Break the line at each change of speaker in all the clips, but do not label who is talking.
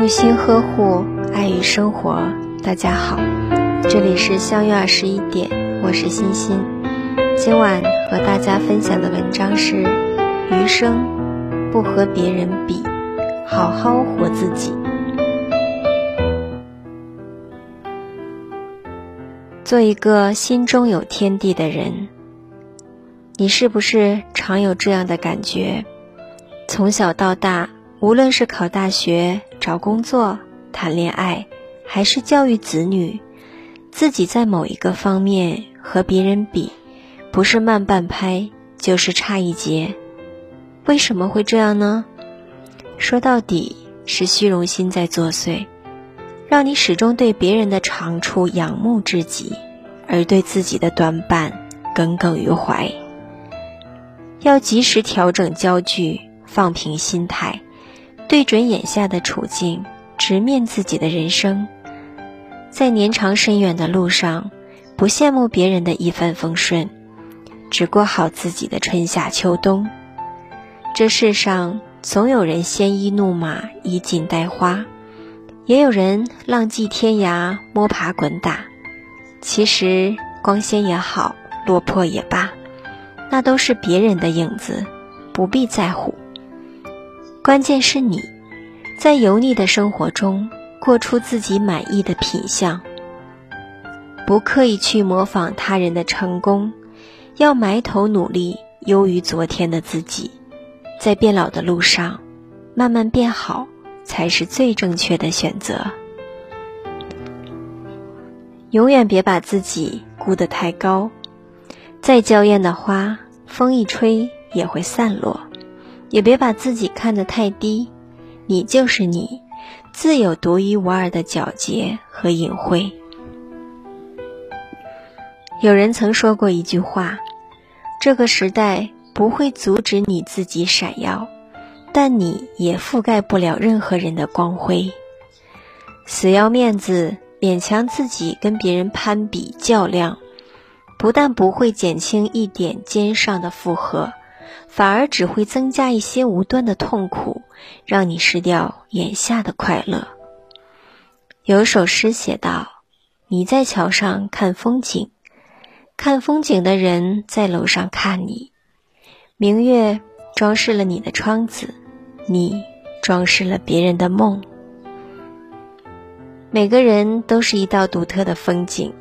用心呵护，爱与生活。大家好，这里是相约二十一点，我是欣欣。今晚和大家分享的文章是：余生不和别人比，好好活自己。做一个心中有天地的人。你是不是常有这样的感觉？从小到大，无论是考大学、找工作、谈恋爱，还是教育子女，自己在某一个方面和别人比，不是慢半拍，就是差一截。为什么会这样呢？说到底是虚荣心在作祟，让你始终对别人的长处仰慕至极，而对自己的短板耿耿于怀。要及时调整焦距，放平心态，对准眼下的处境，直面自己的人生。在年长深远的路上，不羡慕别人的一帆风顺，只过好自己的春夏秋冬。这世上总有人鲜衣怒马，以锦带花，也有人浪迹天涯，摸爬滚打。其实光鲜也好，落魄也罢。那都是别人的影子，不必在乎。关键是你，在油腻的生活中过出自己满意的品相，不刻意去模仿他人的成功，要埋头努力，优于昨天的自己，在变老的路上，慢慢变好，才是最正确的选择。永远别把自己估得太高。再娇艳的花，风一吹也会散落。也别把自己看得太低，你就是你，自有独一无二的皎洁和隐晦。有人曾说过一句话：这个时代不会阻止你自己闪耀，但你也覆盖不了任何人的光辉。死要面子，勉强自己跟别人攀比较量。不但不会减轻一点肩上的负荷，反而只会增加一些无端的痛苦，让你失掉眼下的快乐。有首诗写道：“你在桥上看风景，看风景的人在楼上看你。明月装饰了你的窗子，你装饰了别人的梦。每个人都是一道独特的风景。”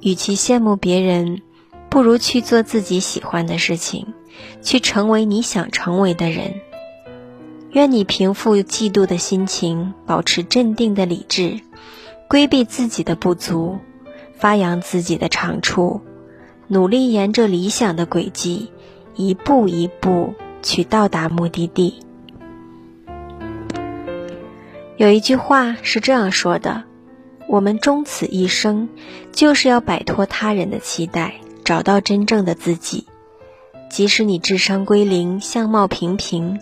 与其羡慕别人，不如去做自己喜欢的事情，去成为你想成为的人。愿你平复嫉妒的心情，保持镇定的理智，规避自己的不足，发扬自己的长处，努力沿着理想的轨迹，一步一步去到达目的地。有一句话是这样说的。我们终此一生，就是要摆脱他人的期待，找到真正的自己。即使你智商归零，相貌平平，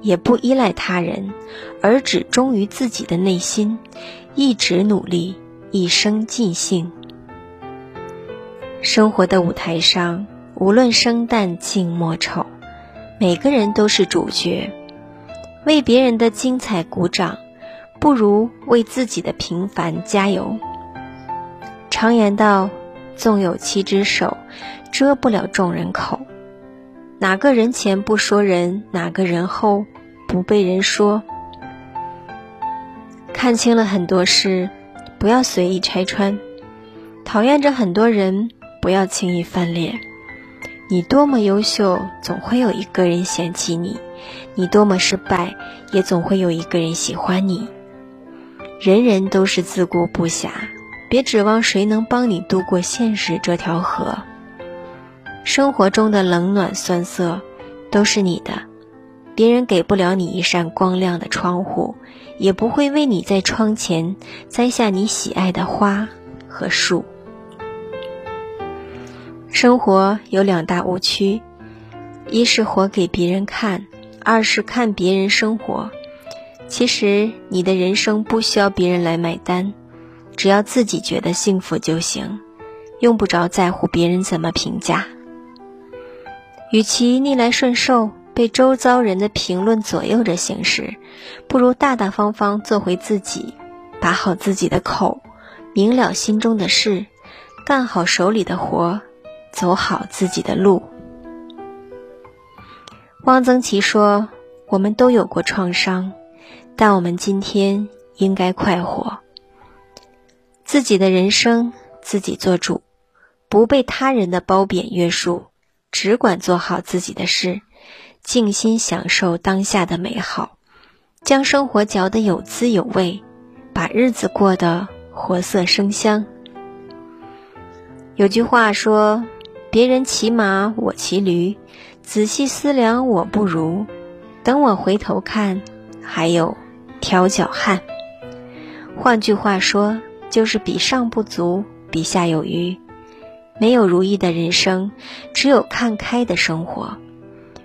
也不依赖他人，而只忠于自己的内心，一直努力，一生尽兴。生活的舞台上，无论生旦净末丑，每个人都是主角，为别人的精彩鼓掌。不如为自己的平凡加油。常言道：“纵有七只手，遮不了众人口。”哪个人前不说人，哪个人后不被人说？看清了很多事，不要随意拆穿；讨厌着很多人，不要轻易翻脸。你多么优秀，总会有一个人嫌弃你；你多么失败，也总会有一个人喜欢你。人人都是自顾不暇，别指望谁能帮你渡过现实这条河。生活中的冷暖酸涩都是你的，别人给不了你一扇光亮的窗户，也不会为你在窗前栽下你喜爱的花和树。生活有两大误区，一是活给别人看，二是看别人生活。其实你的人生不需要别人来买单，只要自己觉得幸福就行，用不着在乎别人怎么评价。与其逆来顺受，被周遭人的评论左右着行事，不如大大方方做回自己，把好自己的口，明了心中的事，干好手里的活，走好自己的路。汪曾祺说：“我们都有过创伤，但我们今天应该快活。自己的人生自己做主，不被他人的褒贬约束，只管做好自己的事，静心享受当下的美好，将生活嚼得有滋有味，把日子过得活色生香。”有句话说：“别人骑马，我骑驴。”仔细思量，我不如；等我回头看，还有挑脚汉。换句话说，就是比上不足，比下有余。没有如意的人生，只有看开的生活。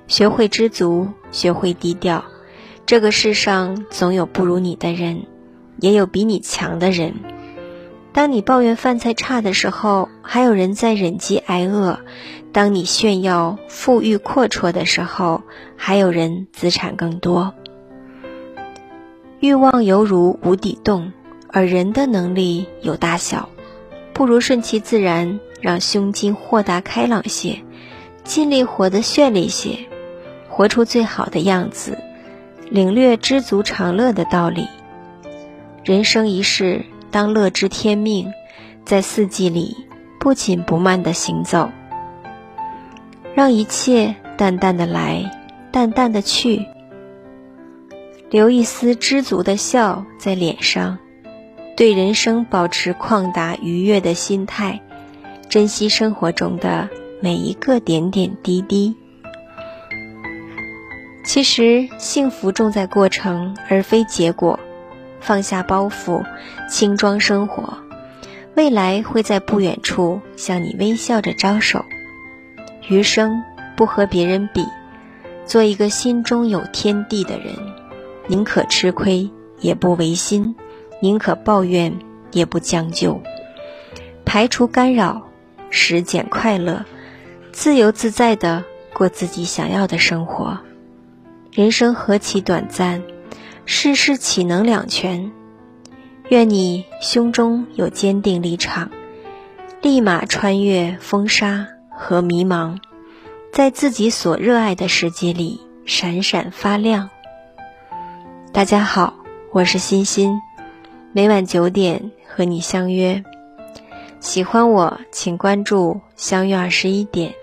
学会知足，学会低调。这个世上总有不如你的人，也有比你强的人。当你抱怨饭菜差的时候，还有人在忍饥挨饿。当你炫耀富裕阔绰的时候，还有人资产更多。欲望犹如无底洞，而人的能力有大小，不如顺其自然，让胸襟豁达开朗些，尽力活得绚丽些，活出最好的样子，领略知足常乐的道理。人生一世，当乐知天命，在四季里不紧不慢地行走。让一切淡淡的来，淡淡的去，留一丝知足的笑在脸上，对人生保持旷达愉悦的心态，珍惜生活中的每一个点点滴滴。其实，幸福重在过程，而非结果。放下包袱，轻装生活，未来会在不远处向你微笑着招手。余生不和别人比，做一个心中有天地的人，宁可吃亏也不违心，宁可抱怨也不将就，排除干扰，实践快乐，自由自在的过自己想要的生活。人生何其短暂，世事岂能两全？愿你胸中有坚定立场，立马穿越风沙。和迷茫，在自己所热爱的世界里闪闪发亮。大家好，我是欣欣，每晚九点和你相约。喜欢我，请关注“相约二十一点”。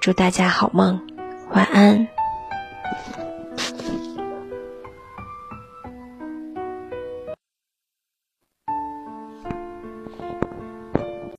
祝大家好梦，晚安。